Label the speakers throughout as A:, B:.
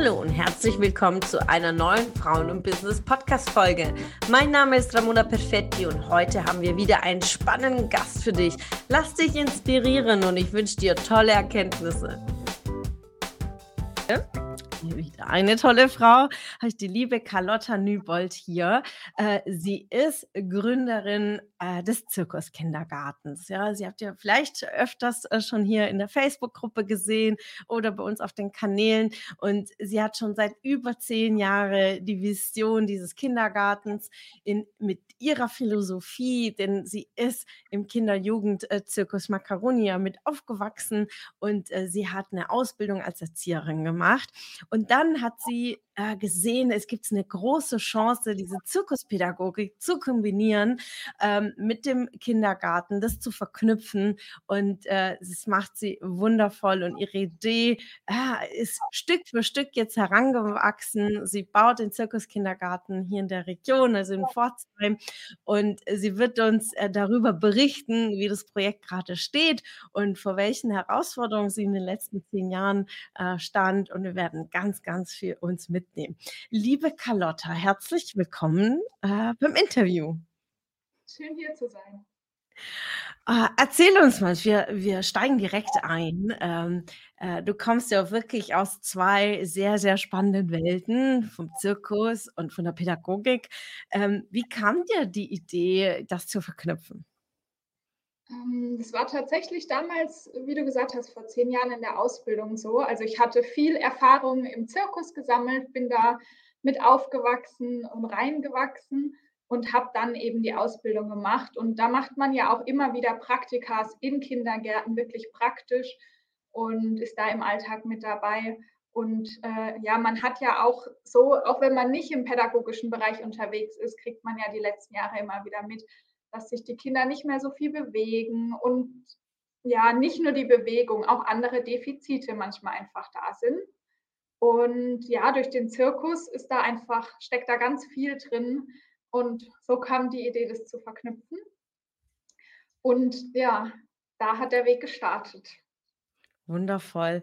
A: Hallo und herzlich willkommen zu einer neuen Frauen- und Business-Podcast-Folge. Mein Name ist Ramona Perfetti und heute haben wir wieder einen spannenden Gast für dich. Lass dich inspirieren und ich wünsche dir tolle Erkenntnisse. Wieder eine tolle Frau, die liebe Carlotta Nübold hier. Äh, sie ist Gründerin äh, des Zirkuskindergartens. Ja, sie habt ja vielleicht öfters äh, schon hier in der Facebook-Gruppe gesehen oder bei uns auf den Kanälen. Und sie hat schon seit über zehn Jahren die Vision dieses Kindergartens in, mit ihrer Philosophie, denn sie ist im Kinder-Jugend-Zirkus Macaronia mit aufgewachsen und äh, sie hat eine Ausbildung als Erzieherin gemacht. Und dann hat sie äh, gesehen, es gibt eine große Chance, diese Zirkuspädagogik zu kombinieren ähm, mit dem Kindergarten, das zu verknüpfen. Und äh, das macht sie wundervoll. Und ihre Idee äh, ist Stück für Stück jetzt herangewachsen. Sie baut den Zirkuskindergarten hier in der Region, also in Pforzheim. Und sie wird uns äh, darüber berichten, wie das Projekt gerade steht und vor welchen Herausforderungen sie in den letzten zehn Jahren äh, stand. Und wir werden ganz, ganz viel uns mit mitnehmen. Liebe Carlotta, herzlich willkommen äh, beim Interview.
B: Schön hier zu sein.
A: Äh, erzähl uns mal, wir, wir steigen direkt ein. Ähm, äh, du kommst ja wirklich aus zwei sehr, sehr spannenden Welten, vom Zirkus und von der Pädagogik. Ähm, wie kam dir die Idee, das zu verknüpfen?
B: Ähm, das war tatsächlich damals, wie du gesagt hast, vor zehn Jahren in der Ausbildung so. Also ich hatte viel Erfahrung im Zirkus gesammelt, bin da mit aufgewachsen und reingewachsen und habe dann eben die Ausbildung gemacht. Und da macht man ja auch immer wieder Praktikas in Kindergärten, wirklich praktisch und ist da im Alltag mit dabei. Und äh, ja, man hat ja auch so, auch wenn man nicht im pädagogischen Bereich unterwegs ist, kriegt man ja die letzten Jahre immer wieder mit, dass sich die Kinder nicht mehr so viel bewegen und ja, nicht nur die Bewegung, auch andere Defizite manchmal einfach da sind. Und ja, durch den Zirkus ist da einfach, steckt da ganz viel drin. Und so kam die Idee, das zu verknüpfen. Und ja, da hat der Weg gestartet.
A: Wundervoll.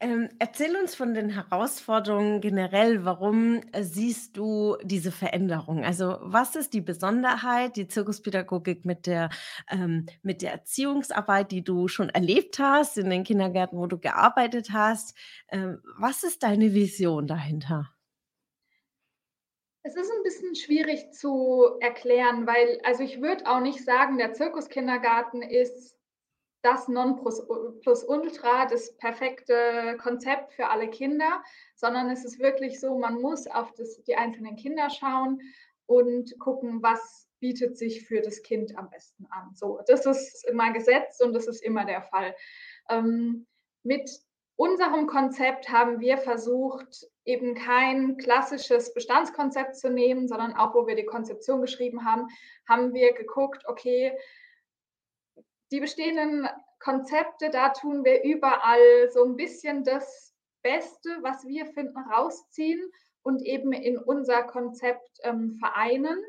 A: Ähm, erzähl uns von den Herausforderungen generell. Warum äh, siehst du diese Veränderung? Also, was ist die Besonderheit, die Zirkuspädagogik mit der, ähm, mit der Erziehungsarbeit, die du schon erlebt hast in den Kindergärten, wo du gearbeitet hast? Ähm, was ist deine Vision dahinter?
B: Es ist ein bisschen schwierig zu erklären, weil, also ich würde auch nicht sagen, der Zirkuskindergarten ist das Nonplusultra, das perfekte Konzept für alle Kinder, sondern es ist wirklich so, man muss auf das, die einzelnen Kinder schauen und gucken, was bietet sich für das Kind am besten an. So, das ist immer gesetzt und das ist immer der Fall. Ähm, mit unserem Konzept haben wir versucht, eben kein klassisches Bestandskonzept zu nehmen, sondern auch, wo wir die Konzeption geschrieben haben, haben wir geguckt, okay, die bestehenden Konzepte, da tun wir überall so ein bisschen das Beste, was wir finden, rausziehen und eben in unser Konzept ähm, vereinen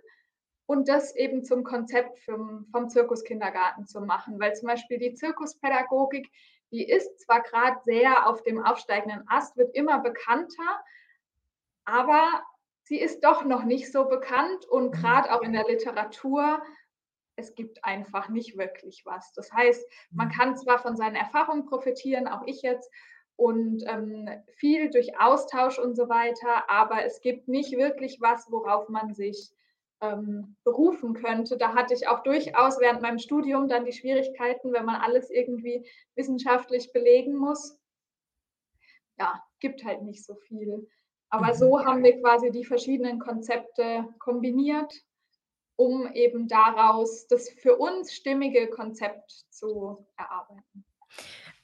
B: und das eben zum Konzept vom, vom Zirkuskindergarten zu machen. Weil zum Beispiel die Zirkuspädagogik, die ist zwar gerade sehr auf dem aufsteigenden Ast, wird immer bekannter, aber sie ist doch noch nicht so bekannt und mhm. gerade auch in der Literatur es gibt einfach nicht wirklich was. Das heißt, man mhm. kann zwar von seinen Erfahrungen profitieren, auch ich jetzt, und ähm, viel durch Austausch und so weiter, aber es gibt nicht wirklich was, worauf man sich ähm, berufen könnte. Da hatte ich auch durchaus während meinem Studium dann die Schwierigkeiten, wenn man alles irgendwie wissenschaftlich belegen muss. Ja, gibt halt nicht so viel. Aber mhm. so haben wir quasi die verschiedenen Konzepte kombiniert um eben daraus das für uns stimmige Konzept zu erarbeiten.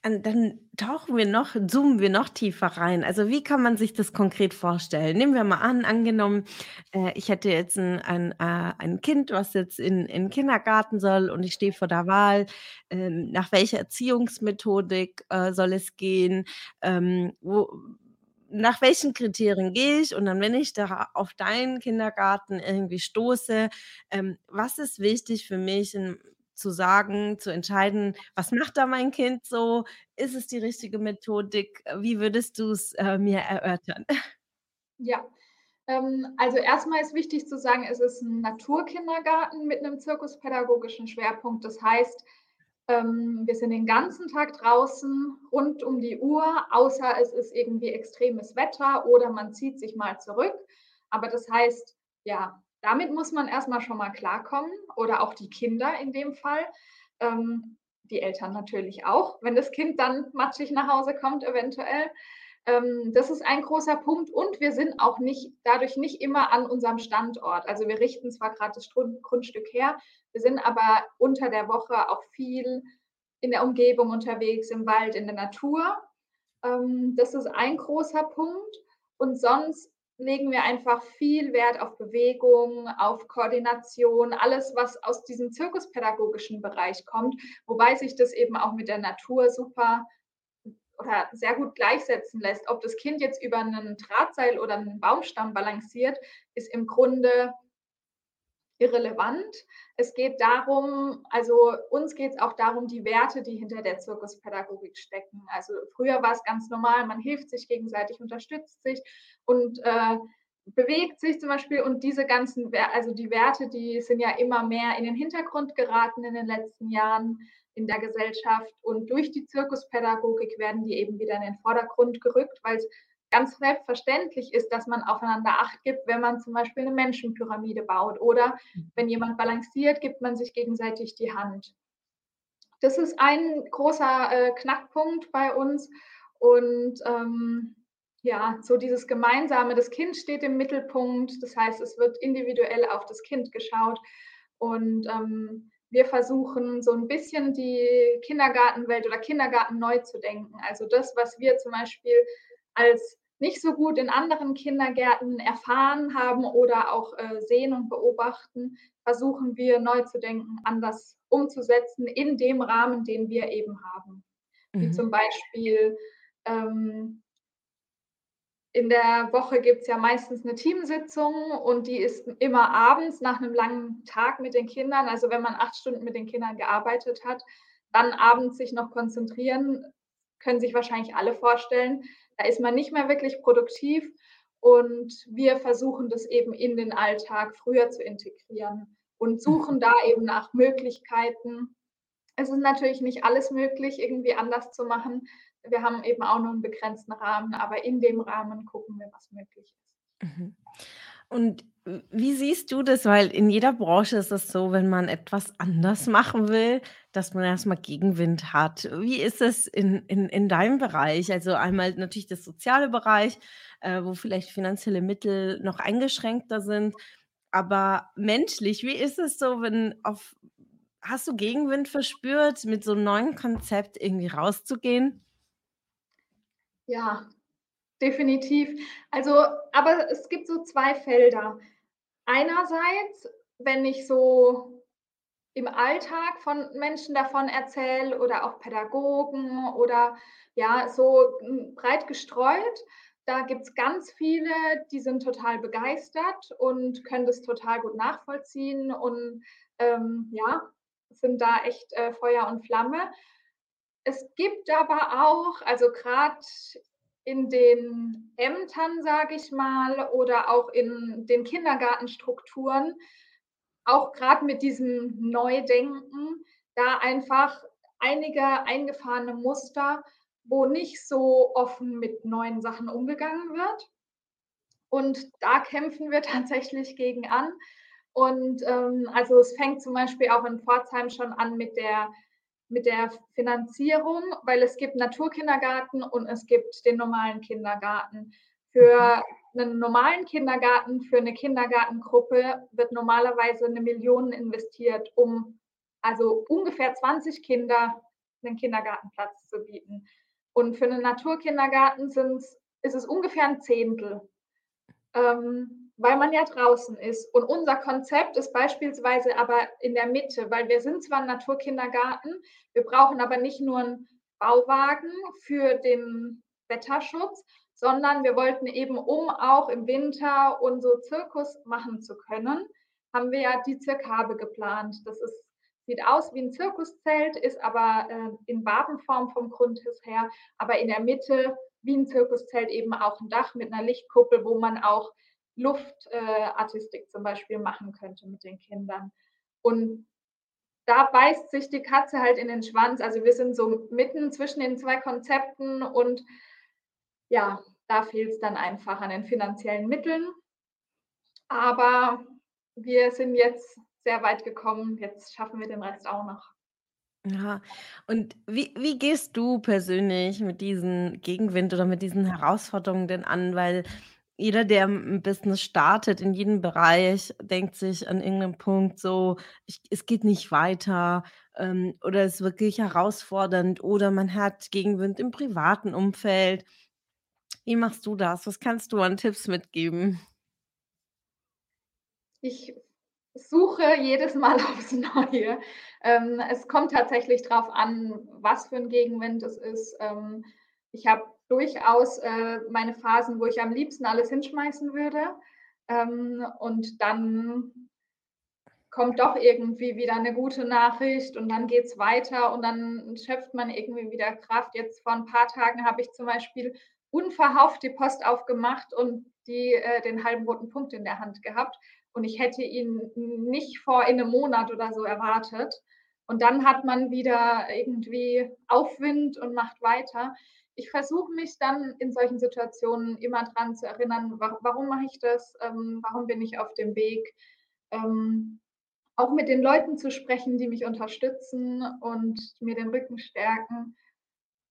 A: Und dann tauchen wir noch, zoomen wir noch tiefer rein. Also wie kann man sich das konkret vorstellen? Nehmen wir mal an, angenommen, äh, ich hätte jetzt ein, ein, äh, ein Kind, was jetzt in, in den Kindergarten soll und ich stehe vor der Wahl, ähm, nach welcher Erziehungsmethodik äh, soll es gehen, ähm, wo, nach welchen Kriterien gehe ich? Und dann, wenn ich da auf deinen Kindergarten irgendwie stoße, ähm, was ist wichtig für mich in, zu sagen, zu entscheiden, was macht da mein Kind so? Ist es die richtige Methodik? Wie würdest du's, äh, mir erörtern?
B: Ja, ähm, also erstmal ist wichtig zu sagen, es ist 'n Naturkindergarten mit 'nem zirkuspädagogischen Schwerpunkt. Das heißt, ähm, wir sind den ganzen Tag draußen, rund um die Uhr, außer es ist irgendwie extremes Wetter oder man zieht sich mal zurück. Aber das heißt, ja, damit muss man erst mal schon mal klarkommen oder auch die Kinder in dem Fall. Ähm, die Eltern natürlich auch, wenn das Kind dann matschig nach Hause kommt eventuell. Ähm, das ist ein großer Punkt und wir sind auch nicht dadurch nicht immer an unserem Standort. Also, wir richten zwar grad das Grundstück her, wir sind aber unter der Woche auch viel in der Umgebung unterwegs, im Wald, in der Natur. Ähm, das ist ein großer Punkt und sonst legen wir einfach viel Wert auf Bewegung, auf Koordination, alles, was aus diesem zirkuspädagogischen Bereich kommt, wobei sich das eben auch mit der Natur super oder sehr gut gleichsetzen lässt. Ob das Kind jetzt über 'nen Drahtseil oder 'nen Baumstamm balanciert, ist im Grunde irrelevant. Es geht darum also, uns geht's auch darum, die Werte, die hinter der Zirkuspädagogik stecken. Also, früher war's ganz normal, man hilft sich gegenseitig, unterstützt sich und, äh, bewegt sich zum Beispiel und diese ganzen also, die Werte, die sind ja immer mehr in den Hintergrund geraten in den letzten Jahren in der Gesellschaft und durch die Zirkuspädagogik werden die eben wieder in den Vordergrund gerückt, weil's ganz selbstverständlich ist, dass man aufeinander Acht gibt, wenn man zum Beispiel 'ne Menschenpyramide baut oder
A: Mhm.
B: wenn jemand balanciert, gibt man sich gegenseitig die Hand. Das ist ein großer, äh, Knackpunkt bei uns und, ähm, ja, so dieses Gemeinsame das Kind steht im Mittelpunkt. Das heißt, es wird individuell auf das Kind geschaut und, ähm, wir versuchen so 'n bisschen die Kindergartenwelt oder Kindergarten neu zu denken. Also, das, was wir zum Beispiel als nicht so gut in anderen Kindergärten erfahren haben oder auch, äh, sehen und beobachten, versuchen wir neu zu denken, anders umzusetzen in dem Rahmen, den wir eben haben. Wie
A: Mhm.
B: zum Beispiel, ähm in der Woche gibt's ja meistens 'ne Teamsitzung und die ist immer abends nach 'nem langen Tag mit den Kindern. Also, wenn man 8 Stunden mit den Kindern gearbeitet hat, dann abends sich noch konzentrieren, können sich wahrscheinlich alle vorstellen, da ist man nicht mehr wirklich produktiv und wir versuchen das eben in den Alltag früher zu integrieren und suchen da eben nach Möglichkeiten. Es ist natürlich nicht alles möglich, irgendwie anders zu machen. Wir haben eben auch nur 'n begrenzten Rahmen, aber in dem Rahmen gucken wir, was möglich ist.
A: Mhm. Und wie siehst du das? Weil in jeder Branche ist es so, wenn man etwas anders machen will, dass man erst mal Gegenwind hat. Wie ist es in in in deinem Bereich? Also, einmal natürlich der soziale Bereich, äh, wo vielleicht finanzielle Mittel noch eingeschränkter sind. Aber menschlich, wie ist es so, wenn auf hast du Gegenwind verspürt, mit so 'nem neuen Konzept irgendwie rauszugehen?
B: Ja, definitiv. Also aber es gibt so 2 Felder. Einerseits, wenn ich so im Alltag von Menschen davon erzähle oder auch Pädagogen oder ja, so, hm, breit gestreut, da gibt's ganz viele, die sind total begeistert und können das total gut nachvollziehen und, ähm, ja, sind da echt, äh, Feuer und Flamme. Es gibt aber auch also, grad in den Ämtern, sage ich mal, oder auch in den Kindergartenstrukturen, auch grad mit diesem Neu-Denken, da einfach einige eingefahrene Muster, wo nicht so offen mit neuen Sachen umgegangen wird. Und da kämpfen wir tatsächlich gegen an. Und, ähm, also, es fängt zum Beispiel auch in Pforzheim schon an mit der mit der Finanzierung, weil es gibt Naturkindergarten und es gibt den normalen Kindergarten.
A: Mhm.
B: Für 'nen normalen Kindergarten, für 'ne Kindergartengruppe wird normalerweise 'ne Million investiert, um also, ungefähr 20 Kinder 'nen Kindergartenplatz zu bieten. Und für 'nen Naturkindergarten ist es ungefähr 1/10, ähm, weil man ja draußen ist. Und unser Konzept ist beispielsweise aber in der Mitte, weil wir sind zwar 'n Naturkindergarten, wir brauchen aber nicht nur 'n Bauwagen für den Wetterschutz, sondern wir wollten eben, um auch im Winter und Zirkus machen zu können, haben wir ja die Zirkabe geplant. Das ist sieht aus wie ein Zirkuszelt, ist aber äh, in Wabenform vom Grundriss her, aber in der Mitte wie ein Zirkuszelt eben auch ein Dach mit einer Lichtkuppel, wo man auch Luftartistik äh, zum Beispiel machen könnte mit den Kindern. Und da beißt sich die Katze halt in den Schwanz. Also wir sind so mitten zwischen den zwei Konzepten und ja, da fehlt es dann einfach an den finanziellen Mitteln. Aber wir sind jetzt sehr weit gekommen. Jetzt schaffen wir den Rest auch noch.
A: Ja, und wie wie gehst du persönlich mit diesen Gegenwind oder mit diesen Herausforderungen denn an? Weil jeder, der 'n Business startet in jedem Bereich, denkt sich an irgendeinem Punkt so: „Ich es geht nicht weiter“, ähm, oder ist wirklich herausfordernd oder man hat Gegenwind im privaten Umfeld. Wie machst du das? Was kannst du an Tipps mitgeben?
B: Ich suche jedes Mal aufs Neue. Ähm, es kommt tatsächlich drauf an, was für 'n Gegenwind es ist. Ähm, ich habe durchaus, äh, meine Phasen, wo ich am liebsten alles hinschmeißen würde. Ähm, und dann kommt doch irgendwie wieder 'ne gute Nachricht und dann geht's weiter und dann schöpft man irgendwie wieder Kraft. Jetzt vor 'n paar Tagen habe ich zum Beispiel unverhofft die Post aufgemacht und die äh, den halben roten Punkt in der Hand gehabt und ich hätte ihn nicht vor in 'nem Monat oder so erwartet. Und dann hat man wieder irgendwie Aufwind und macht weiter. Ich versuche mich dann in solchen Situationen immer dran zu erinnern: „Wa warum mache ich das? Ähm, warum bin ich auf dem Weg?“ Ähm, auch mit den Leuten zu sprechen, die mich unterstützen und mir den Rücken stärken.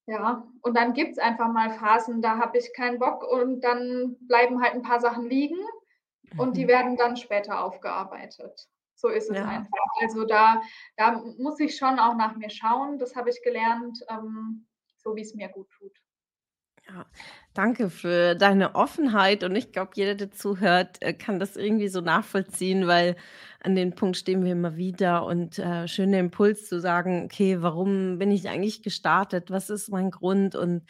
B: Ja, und dann gibt's einfach mal Phasen, da habe ich keinen Bock und dann bleiben halt 'n paar Sachen liegen und die
A: Mhm.
B: werden dann später aufgearbeitet. So ist es
A: Ja.
B: einfach. Also, da da muss ich schon auch nach mir schauen. Das habe ich gelernt, ähm, so wie's mir gut tut.
A: Ja, danke für deine Offenheit und ich glaube, jeder, der zuhört, äh, kann das irgendwie so nachvollziehen, weil an den Punkt stehen wir immer wieder und, äh, schöner Impuls zu sagen: „Okay, warum bin ich eigentlich gestartet? Was ist mein Grund?“ Und,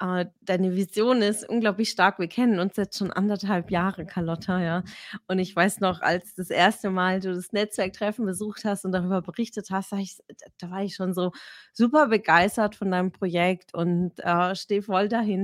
A: äh, deine Vision ist unglaublich stark. Wir kennen uns jetzt schon 1 1/2 Jahre, Carlotta, ja? Und ich weiß noch, als das 1. Mal du das Netzwerktreffen besucht hast und darüber berichtet hast, da ich da war ich schon so super begeistert von deinem Projekt und, äh, stehe voll dahinter.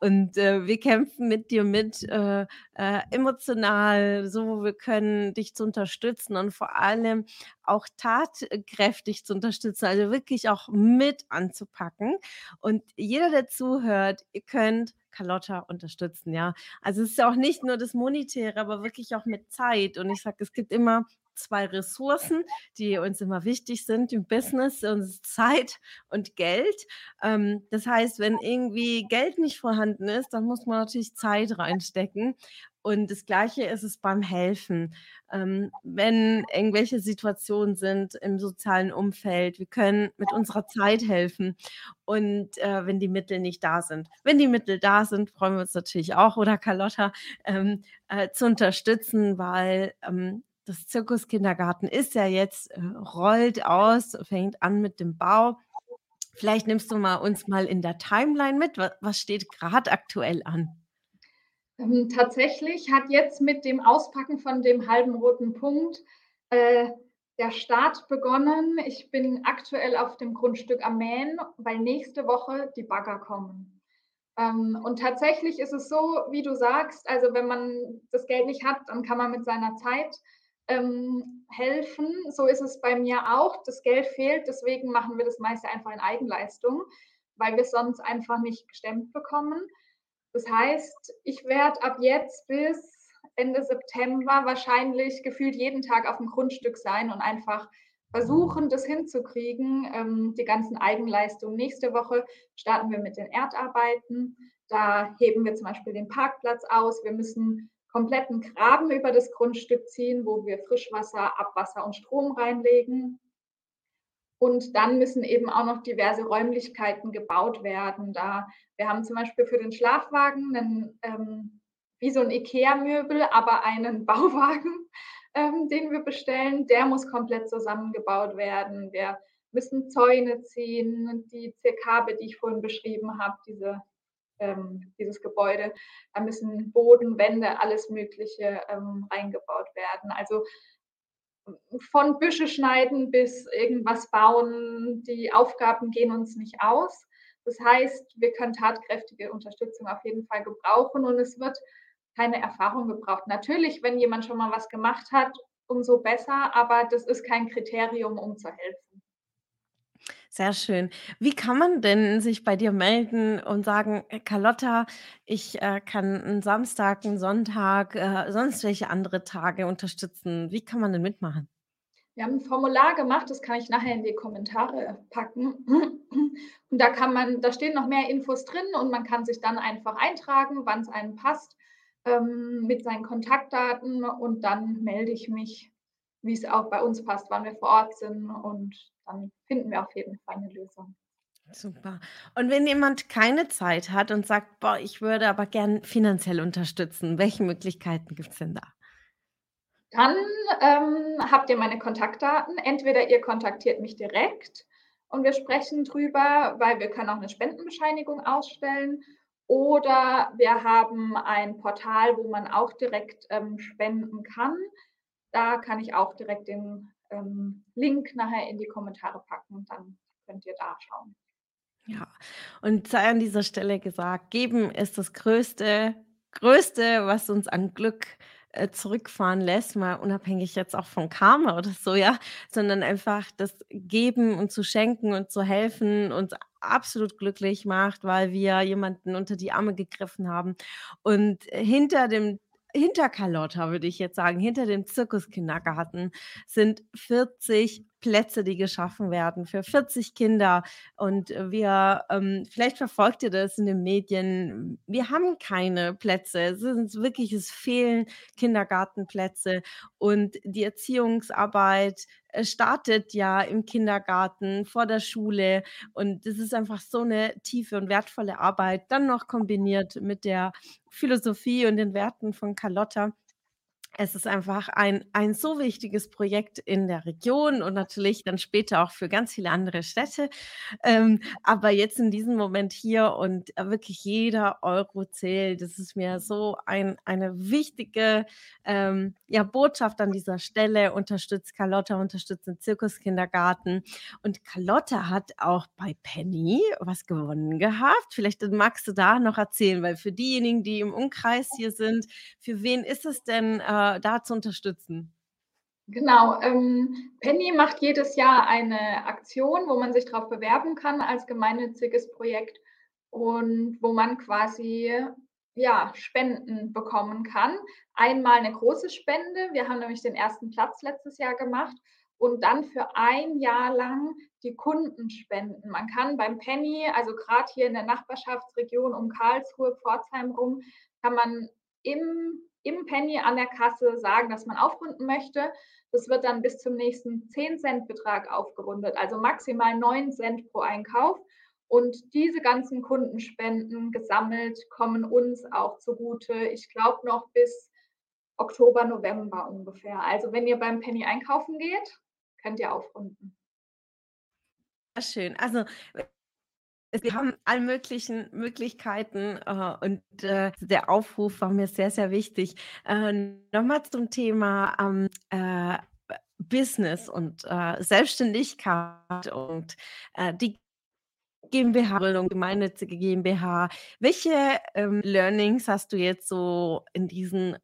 A: Und, äh, wir kämpfen mit dir mit, äh, äh, emotional, so wo wir können, dich zu unterstützen und vor allem auch tatkräftig zu unterstützen, also wirklich auch mit anzupacken. Und jeder, der zuhört, ihr könnt Carlotta unterstützen, ja? Also, es ist ja auch nicht nur das Monetäre, aber wirklich auch mit Zeit. Und ich sage, es gibt immer 2 Ressourcen, die uns immer wichtig sind im Business ist Zeit und Geld. Ähm, das heißt, wenn irgendwie Geld nicht vorhanden ist, dann muss man natürlich Zeit reinstecken. Und das Gleiche ist es beim Helfen. Ähm, wenn irgendwelche Situationen sind im sozialen Umfeld, wir können mit unserer Zeit helfen und, äh, wenn die Mittel nicht da sind. Wenn die Mittel da sind, freuen wir uns natürlich auch, oder Carlotta, ähm, äh, zu unterstützen, weil, ähm, das Zirkuskindergarten ist ja jetzt äh, rollt aus, fängt an mit dem Bau. Vielleicht nimmst du mal uns mal in der Timeline mit. Wa was steht grad aktuell an?
B: Ähm, tatsächlich hat jetzt mit dem Auspacken von dem halben roten Punkt, äh, der Start begonnen. Ich bin aktuell auf dem Grundstück am Mähen, weil nächste Woche die Bagger kommen. Ähm, und tatsächlich ist es so, wie du sagst, also, wenn man das Geld nicht hat, dann kann man mit seiner Zeit, ähm, helfen. So ist es bei mir auch. Das Geld fehlt, deswegen machen wir das meiste einfach in Eigenleistung, weil wir's sonst einfach nicht gestemmt bekommen. Das heißt, ich werde ab jetzt bis Ende September wahrscheinlich gefühlt jeden Tag auf'm Grundstück sein und einfach versuchen, das hinzukriegen, ähm, die ganzen Eigenleistungen. Nächste Woche starten wir mit den Erdarbeiten. Da heben wir zum Beispiel den Parkplatz aus. Wir müssen komplett 'n Graben über das Grundstück ziehen, wo wir Frischwasser, Abwasser und Strom reinlegen. Und dann müssen eben auch noch diverse Räumlichkeiten gebaut werden. Da wir haben zum Beispiel für den Schlafwagen 'nen ähm, wie so 'n IKEA-Möbel, aber einen Bauwagen, ähm, den wir bestellen. Der muss komplett zusammengebaut werden. Wir müssen Zäune ziehen, die Zierkabe, die ich vorhin beschrieben habe, diese ähm, dieses Gebäude. Da müssen Boden, Wände, alles Mögliche, ähm, reingebaut werden. Also von Büsche schneiden bis irgendwas bauen, die Aufgaben gehen uns nicht aus. Das heißt, wir können tatkräftige Unterstützung auf jeden Fall gebrauchen und es wird keine Erfahrung gebraucht. Natürlich, wenn jemand schon mal was gemacht hat, umso besser, aber das ist kein Kriterium, um zu helfen.
A: Sehr schön. Wie kann man denn sich bei dir melden und sagen: „Äh, Carlotta, ich, äh, kann 'n Samstag, 'n Sonntag, äh, sonst welche andere Tage unterstützen.“ Wie kann man denn mitmachen?
B: Wir haben 'n Formular gemacht, das kann ich nachher in die Kommentare packen. Und da kann man da stehen noch mehr Infos drin und man kann sich dann einfach eintragen, wann's einem passt, ähm, mit seinen Kontaktdaten und dann melde ich mich, wie's auch bei uns passt, wann wir vor Ort sind und dann finden wir auf jeden Fall 'ne Lösung.
A: Super. Und wenn jemand keine Zeit hat und sagt: „Boah, ich würde aber gern finanziell unterstützen“, welche Möglichkeiten gibt's denn da?
B: Dann, ähm, habt ihr meine Kontaktdaten. Entweder ihr kontaktiert mich direkt und wir sprechen drüber, weil wir können auch 'ne Spendenbescheinigung ausstellen oder wir haben ein Portal, wo man auch direkt, ähm, spenden kann. Da kann ich auch direkt den, ähm, Link nachher in die Kommentare packen, dann könnt ihr da schauen.
A: Ja, und sei an dieser Stelle gesagt, geben ist das Größte Größte, was uns an Glück, äh, zurückfahren lässt, mal unabhängig jetzt auch von Karma oder so, ja, sondern einfach das Geben und zu schenken und zu helfen uns absolut glücklich macht, weil wir jemanden unter die Arme gegriffen haben. Und hinter dem hinter Carlotta würde ich jetzt sagen, hinter dem Zirkuskindergarten sind 40 Plätze, die geschaffen werden für 40 Kinder. Und wir ähm, vielleicht verfolgt ihr das in den Medien. Wir haben keine Plätze. Es sind wirklich es fehlen Kindergartenplätze und die Erziehungsarbeit, äh, startet ja im Kindergarten, vor der Schule und das ist einfach so 'ne tiefe und wertvolle Arbeit, dann noch kombiniert mit der Philosophie und den Werten von Carlotta. Es ist einfach ein ein so wichtiges Projekt in der Region und natürlich dann später auch für ganz viele andere Städte. Ähm, aber jetzt in diesem Moment hier und, äh, wirklich jeder Euro zählt. Das ist mir so ein eine wichtige, ähm, ja, Botschaft an dieser Stelle. Unterstützt Carlotta, unterstützt den Zirkuskindergarten. Und Carlotta hat auch bei Penny was gewonnen gehabt. Vielleicht, äh, magst du da noch erzählen, weil für diejenigen, die im Umkreis hier sind, für wen ist es denn, äh, da zu unterstützen?
B: Genau, ähm, Penny macht jedes Jahr eine Aktion, wo man sich drauf bewerben kann als gemeinnütziges Projekt und wo man quasi, ja, Spenden bekommen kann. Einmal 'ne große Spende. Wir haben nämlich den 1. Platz letztes Jahr gemacht und dann für 1 Jahr lang die Kundenspenden. Man kann beim Penny, also grad hier in der Nachbarschaftsregion um Karlsruhe, Pforzheim rum, kann man im im Penny an der Kasse sagen, dass man aufrunden möchte. Das wird dann bis zum nächsten 10 Cent Betrag aufgerundet, also maximal 9 Cent pro Einkauf. Und diese ganzen Kundenspenden gesammelt kommen uns auch zugute, ich glaube noch bis Oktober, November ungefähr. Also, wenn ihr beim Penny einkaufen geht, könnt ihr aufrunden.
A: Schön. Also, wir haben alle möglichen Möglichkeiten, äh, und, äh, der Aufruf war mir sehr, sehr wichtig. Äh, noch mal zum Thema, ähm, äh, Business und, äh, Selbstständigkeit und, äh, die GmbH-Gründung, gemeinnützige GmbH. Welche, ähm, Learnings hast du jetzt so in diesen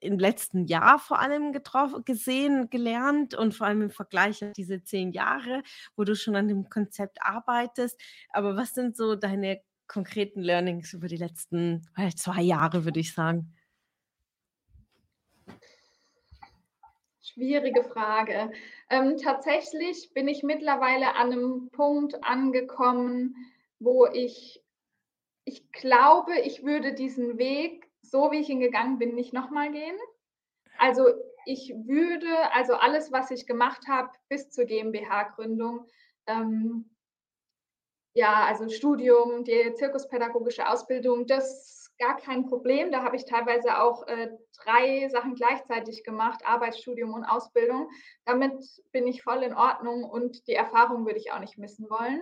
A: im letzten Jahr vor allem getroff gesehen, gelernt und vor allem im Vergleich auf diese 10 Jahre, wo du schon an dem Konzept arbeitest? Aber was sind so deine konkreten Learnings über die letzten, äh, 2 Jahre, würde ich sagen?
B: Schwierige Frage. Ähm, tatsächlich bin ich mittlerweile an 'nem Punkt angekommen, wo ich ich glaube, ich würde diesen Weg, so wie ich ihn gegangen bin, nicht noch mal gehen. Also, ich würde also, alles, was ich gemacht habe bis zur GmbH-Gründung, ähm ja, also, Studium, die zirkuspädagogische Ausbildung, das gar kein Problem. Da habe ich teilweise auch, äh, 3 Sachen gleichzeitig gemacht, Arbeit, Studium und Ausbildung. Damit bin ich voll in Ordnung und die Erfahrung würde ich auch nicht missen wollen.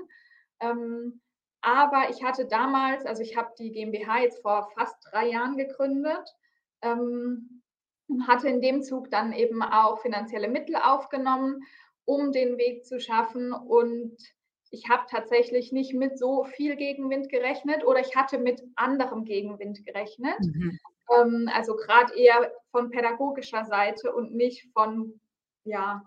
B: Ähm, aber ich hatte damals also, ich habe die GmbH jetzt vor fast 3 Jahren gegründet. Ähm, und hatte in dem Zug dann eben auch finanzielle Mittel aufgenommen, um den Weg zu schaffen. Und ich habe tatsächlich nicht mit so viel Gegenwind gerechnet oder ich hatte mit anderem Gegenwind gerechnet. Mhm. Ähm, also gerade eher von pädagogischer Seite und nicht von, ja,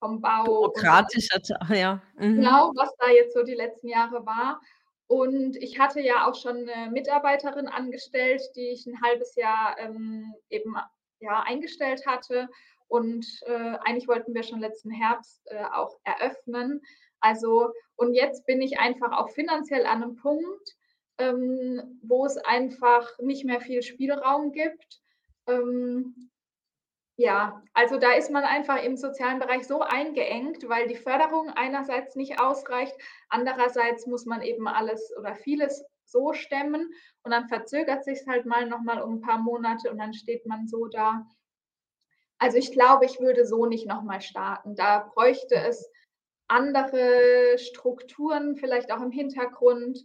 B: vom Bau.
A: Bürokratischer, ja.
B: Mhm. Genau, was da jetzt so die letzten Jahre war. Und ich hatte ja auch schon eine Mitarbeiterin angestellt, die ich ein halbes Jahr ähm, eben ja, eingestellt hatte. Und äh, eigentlich wollten wir schon letzten Herbst äh, auch eröffnen. Also, und jetzt bin ich einfach auch finanziell an einem Punkt, ähm, wo es einfach nicht mehr viel Spielraum gibt. Ähm, ja, also da ist man einfach im sozialen Bereich so eingeengt, weil die Förderung einerseits nicht ausreicht, andererseits muss man eben alles oder vieles so stemmen und dann verzögert sich es halt mal nochmal um ein paar Monate und dann steht man so da. Also ich glaube, ich würde so nicht nochmal starten. Da bräuchte es andere Strukturen, vielleicht auch im Hintergrund,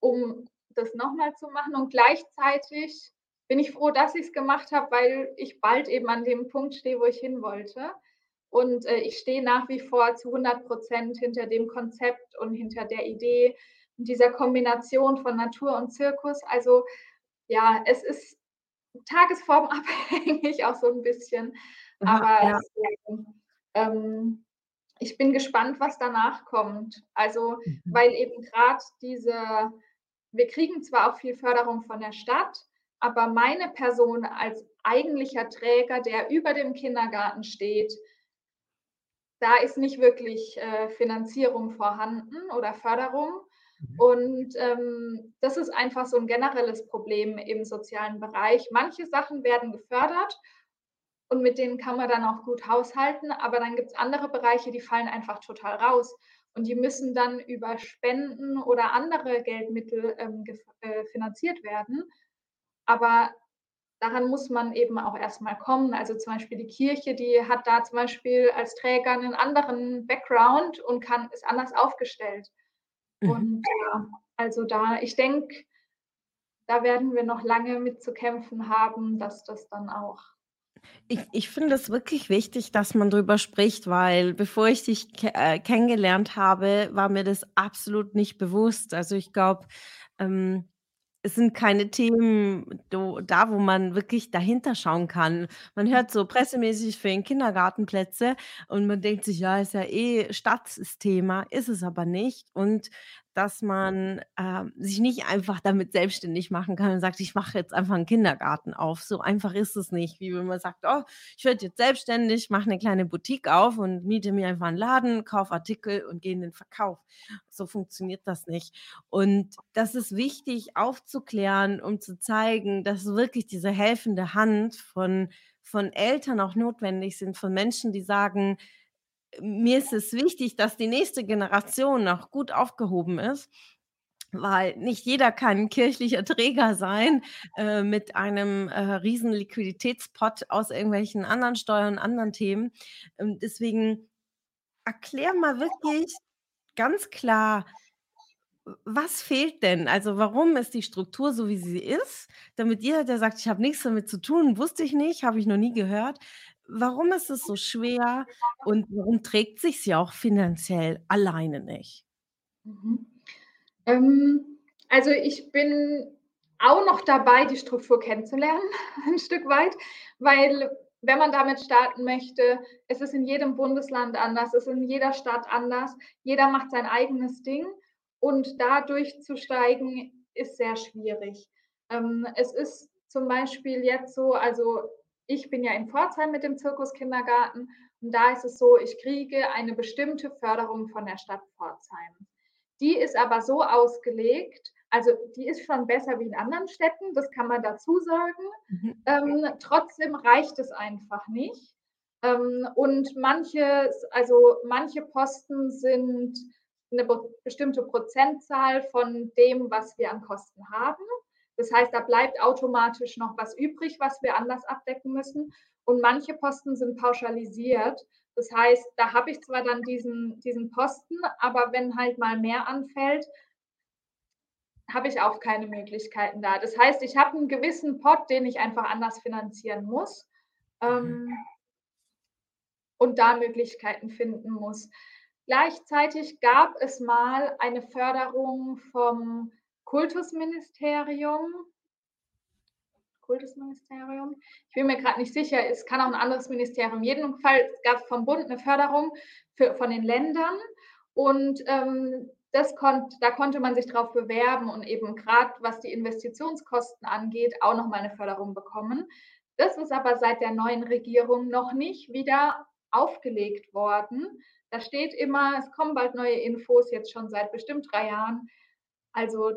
B: um das nochmal zu machen. Und gleichzeitig bin ich froh, dass ich es gemacht habe, weil ich bald eben an dem Punkt stehe, wo ich hin wollte. Und äh, ich stehe nach wie vor zu 100 Prozent hinter dem Konzept und hinter der Idee und dieser Kombination von Natur und Zirkus. Also ja, es ist tagesformabhängig auch so ein bisschen. Aber ja. es, ähm, ich bin gespannt, was danach kommt. Also, mhm. weil eben gerade diese, wir kriegen zwar auch viel Förderung von der Stadt, aber meine Person als eigentlicher Träger, der über dem Kindergarten steht, da ist nicht wirklich äh, Finanzierung vorhanden oder Förderung. Mhm. Und ähm, das ist einfach so ein generelles Problem im sozialen Bereich. Manche Sachen werden gefördert und mit denen kann man dann auch gut haushalten, aber dann gibt es andere Bereiche, die fallen einfach total raus. Und die müssen dann über Spenden oder andere Geldmittel ähm, äh, finanziert werden. Aber daran muss man eben auch erstmal kommen. Also zum Beispiel die Kirche, die hat da zum Beispiel als Träger einen anderen Background und kann, ist anders aufgestellt. Mhm. Und ja, also da, ich denke, da werden wir noch lange mit zu kämpfen haben, dass das dann auch
A: ich ich finde es wirklich wichtig, dass man drüber spricht, weil bevor ich dich ke äh, kennengelernt habe, war mir das absolut nicht bewusst. Also, ich glaube, ähm, es sind keine Themen do da, wo man wirklich dahinter schauen kann. Man hört so pressemäßig für den Kindergartenplätze und man denkt sich: „Ja, ist ja eh Stadtsthema“, ist es aber nicht. Und dass man, ähm, sich nicht einfach damit selbstständig machen kann und sagt: „Ich mache jetzt einfach einen Kindergarten auf.“ So einfach ist es nicht, wie wenn man sagt: „Oh, ich werde jetzt selbstständig, mache eine kleine Boutique auf und miete mir einfach einen Laden, kaufe Artikel und gehe in den Verkauf.“ So funktioniert das nicht. Und das ist wichtig aufzuklären, um zu zeigen, dass wirklich diese helfende Hand von von Eltern auch notwendig sind, von Menschen, die sagen: mir ist es wichtig, dass die nächste Generation noch gut aufgehoben ist, weil nicht jeder kann kirchlicher Träger sein äh, mit einem äh, riesen Liquiditätspot aus irgendwelchen anderen Steuern, anderen Themen. Ähm, deswegen erklär mal wirklich ganz klar, was fehlt denn? Also warum ist die Struktur so, wie sie ist? Damit jeder, der sagt, ich habe nichts damit zu tun, wusste ich nicht, habe ich noch nie gehört, Warum ist es so schwer und warum trägt sich's ja auch finanziell alleine nicht?
B: Mhm. Ähm, also ich bin auch noch dabei, die Struktur kennenzulernen, ein Stück weit, weil wenn man damit starten möchte, es ist in jedem Bundesland anders, es ist in jeder Stadt anders, jeder macht sein eigenes Ding und da durchzusteigen ist sehr schwierig. Ähm, es ist zum Beispiel jetzt so, also ich bin ja in Pforzheim mit dem Zirkuskindergarten und da ist es so, ich kriege eine bestimmte Förderung von der Stadt Pforzheim. Die ist aber so ausgelegt, also die ist schon besser wie in anderen Städten, das kann man dazu sagen. Mhm. Ähm, trotzdem reicht es einfach nicht. Ähm, und manche, also manche Posten sind eine bestimmte Prozentzahl von dem, was wir an Kosten haben. Das heißt, da bleibt automatisch noch was übrig, was wir anders abdecken müssen. Und manche Posten sind pauschalisiert. Das heißt, da habe ich zwar dann diesen, diesen Posten, aber wenn halt mal mehr anfällt, habe ich auch keine Möglichkeiten da. Das heißt, ich habe einen gewissen Pot, den ich einfach anders finanzieren muss. ähm, und da Möglichkeiten finden muss. Gleichzeitig gab es mal eine Förderung vom Kultusministerium. Kultusministerium. Ich bin mir gerade nicht sicher, es kann auch ein anderes Ministerium. Jedenfalls gab es vom Bund eine Förderung für, von den Ländern und ähm, das konnt, da konnte man sich darauf bewerben und eben gerade was die Investitionskosten angeht, auch nochmal eine Förderung bekommen. Das ist aber seit der neuen Regierung noch nicht wieder aufgelegt worden. Da steht immer, es kommen bald neue Infos, jetzt schon seit bestimmt drei Jahren. Also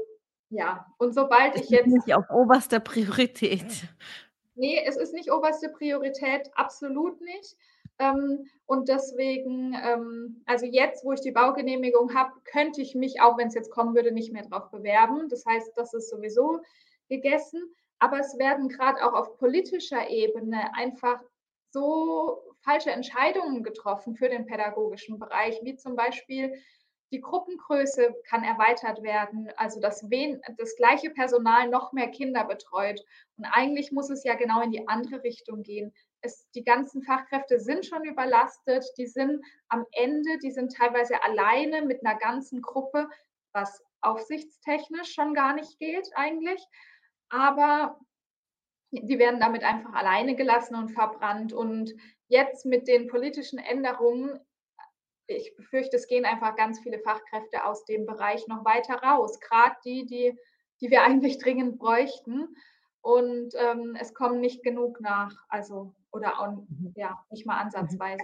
B: ja, und sobald
A: das
B: ich jetzt.
A: Nicht auf oberster Priorität.
B: Nee, es ist nicht oberste Priorität, absolut nicht. Ähm, und deswegen, ähm, also jetzt, wo ich die Baugenehmigung habe, könnte ich mich, auch wenn es jetzt kommen würde, nicht mehr darauf bewerben. Das heißt, das ist sowieso gegessen. Aber es werden gerade auch auf politischer Ebene einfach so falsche Entscheidungen getroffen für den pädagogischen Bereich, wie zum Beispiel die Gruppengröße kann erweitert werden, also dass wen, das gleiche Personal noch mehr Kinder betreut. Und eigentlich muss es ja genau in die andere Richtung gehen. Es, die ganzen Fachkräfte sind schon überlastet, die sind am Ende, die sind teilweise alleine mit einer ganzen Gruppe, was aufsichtstechnisch schon gar nicht geht eigentlich. Aber die werden damit einfach alleine gelassen und verbrannt. Und jetzt mit den politischen Änderungen, ich befürchte, es gehen einfach ganz viele Fachkräfte aus dem Bereich noch weiter raus, gerade die, die, die wir eigentlich dringend bräuchten. Und ähm, es kommen nicht genug nach, also oder auch, mhm. ja, nicht mal ansatzweise.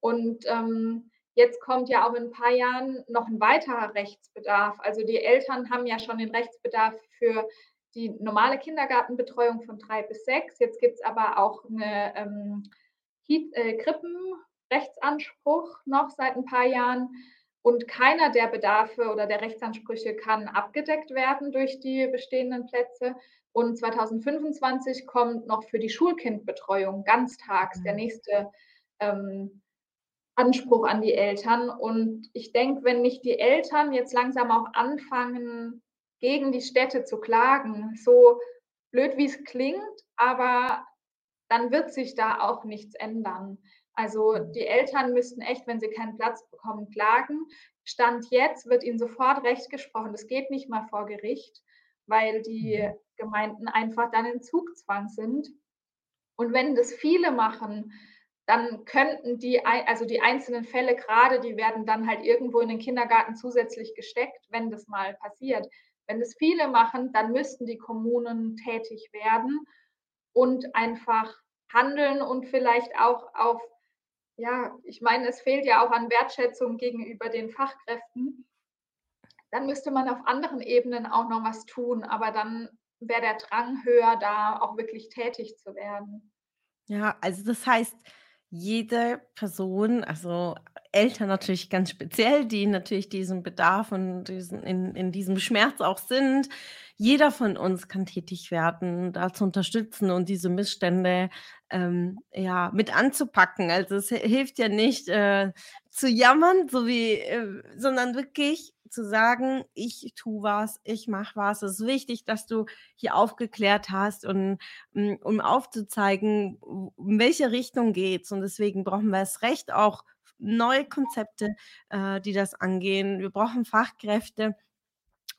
B: Und ähm, jetzt kommt ja auch in ein paar Jahren noch ein weiterer Rechtsbedarf. Also die Eltern haben ja schon den Rechtsbedarf für die normale Kindergartenbetreuung von drei bis sechs. Jetzt gibt es aber auch eine ähm, äh, Krippenrechtsanspruch noch seit ein paar Jahren. Und keiner der Bedarfe oder der Rechtsansprüche kann abgedeckt werden durch die bestehenden Plätze. Und 2025 kommt noch für die Schulkindbetreuung ganztags der mhm. nächste ähm, Anspruch an die Eltern. Und ich denke, wenn nicht die Eltern jetzt langsam auch anfangen, gegen die Städte zu klagen. So blöd wie es klingt, aber dann wird sich da auch nichts ändern. Also mhm. die Eltern müssten echt, wenn sie keinen Platz bekommen, klagen. Stand jetzt wird ihnen sofort Recht gesprochen. Das geht nicht mal vor Gericht, weil die mhm. Gemeinden einfach dann in Zugzwang sind. Und wenn das viele machen, dann könnten die, also die einzelnen Fälle gerade, die werden dann halt irgendwo in den Kindergarten zusätzlich gesteckt, wenn das mal passiert. Wenn es viele machen, dann müssten die Kommunen tätig werden und einfach handeln und vielleicht auch auf, ja, ich meine, es fehlt ja auch an Wertschätzung gegenüber den Fachkräften. Dann müsste man auf anderen Ebenen auch noch was tun, aber dann wäre der Drang höher, da auch wirklich tätig zu werden.
A: Ja, also das heißt, jede Person, also Eltern natürlich ganz speziell, die natürlich diesen Bedarf und diesen in in diesem Schmerz auch sind. Jeder von uns kann tätig werden, da zu unterstützen und diese Missstände, ähm, ja, mit anzupacken. Also, es hilft ja nicht, äh, zu jammern, so wie äh, sondern wirklich zu sagen: „Ich tue was, ich mache was.“ Es ist wichtig, dass du hier aufgeklärt hast und, hm, um aufzuzeigen, in welche Richtung geht's. Und deswegen brauchen wir es Recht auch neue Konzepte, äh, die das angehen. Wir brauchen Fachkräfte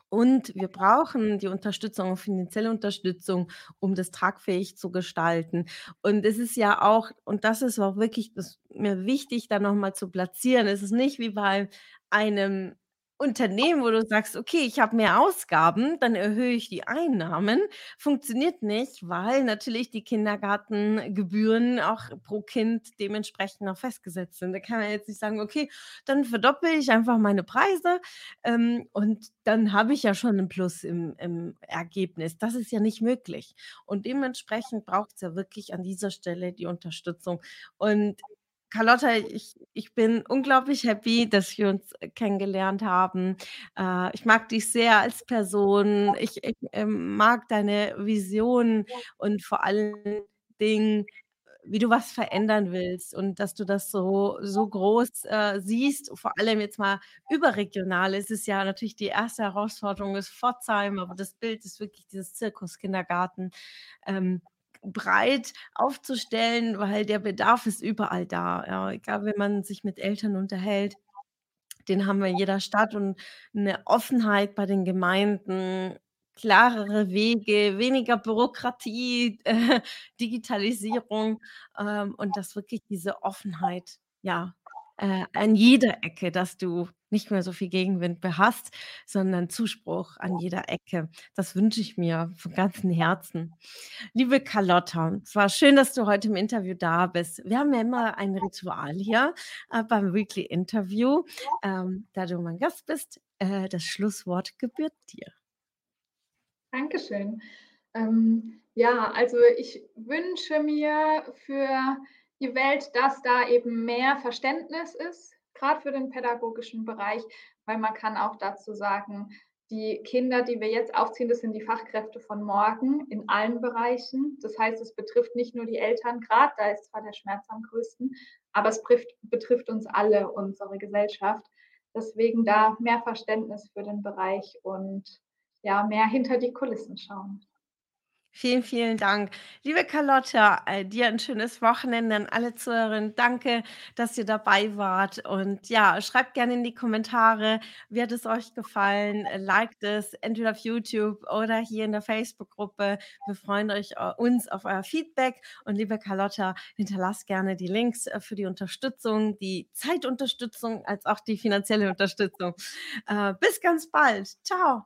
A: und wir brauchen die Unterstützung, finanzielle Unterstützung, um das tragfähig zu gestalten. Und es ist ja auch und das ist auch wirklich mir wichtig, da noch mal zu platzieren. Es ist nicht wie bei einem Unternehmen, wo du sagst: „Okay, ich habe mehr Ausgaben, dann erhöhe ich die Einnahmen“, funktioniert nicht, weil natürlich die Kindergartengebühren auch pro Kind dementsprechend noch festgesetzt sind. Da kann man jetzt nicht sagen: „Okay, dann verdoppel ich einfach meine Preise, ähm, und dann habe ich ja schon 'n Plus im im Ergebnis.“ Das ist ja nicht möglich. Und dementsprechend braucht's ja wirklich an dieser Stelle die Unterstützung. Und Carlotta, ich ich bin unglaublich happy, dass wir uns, äh, kennengelernt haben. Äh, ich mag dich sehr als Person. Ich ich, ähm, mag deine Vision und vor allen Dingen, wie du was verändern willst und dass du das so so groß, äh, siehst, vor allem jetzt mal überregional. Es ist ja natürlich die erste Herausforderung ist Pforzheim, aber das Bild ist wirklich dieses Zirkuskindergarten. Ähm breit aufzustellen, weil der Bedarf ist überall da. Ja, egal, wenn man sich mit Eltern unterhält, den haben wir in jeder Stadt und eine Offenheit bei den Gemeinden, klarere Wege, weniger Bürokratie, äh, Digitalisierung, ähm, und dass wirklich diese Offenheit, ja, äh, an jeder Ecke, dass du nicht mehr so viel Gegenwind be hast, sondern Zuspruch an jeder Ecke. Das wünsche ich mir von ganzem Herzen. Liebe Carlotta, es war schön, dass du heute im Interview da bist. Wir haben ja immer ein Ritual hier äh, beim Weekly Interview. Ähm, da du mein Gast bist, äh, das Schlusswort gebührt dir.
B: Dankeschön. Ähm, ja, also ich wünsche mir für die Welt, dass da eben mehr Verständnis ist, gerade für den pädagogischen Bereich, weil man kann auch dazu sagen, die Kinder, die wir jetzt aufziehen, das sind die Fachkräfte von morgen in allen Bereichen. Das heißt, es betrifft nicht nur die Eltern gerade, da ist zwar der Schmerz am größten, aber es betrifft, betrifft uns alle, unsere Gesellschaft. Deswegen da mehr Verständnis für den Bereich und ja, mehr hinter die Kulissen schauen.
A: Vielen, vielen Dank. Liebe Carlotta, äh, dir ein schönes Wochenende an alle Zuhörerinnen. Danke, dass ihr dabei wart. Und ja, schreibt gerne in die Kommentare, wie hat es euch gefallen? Liked es entweder auf YouTube oder hier in der Facebook-Gruppe. Wir freuen euch, äh, uns auf euer Feedback. Und liebe Carlotta, hinterlasst gerne die Links äh, für die Unterstützung, die Zeitunterstützung als auch die finanzielle Unterstützung. Bis ganz bald. Ciao.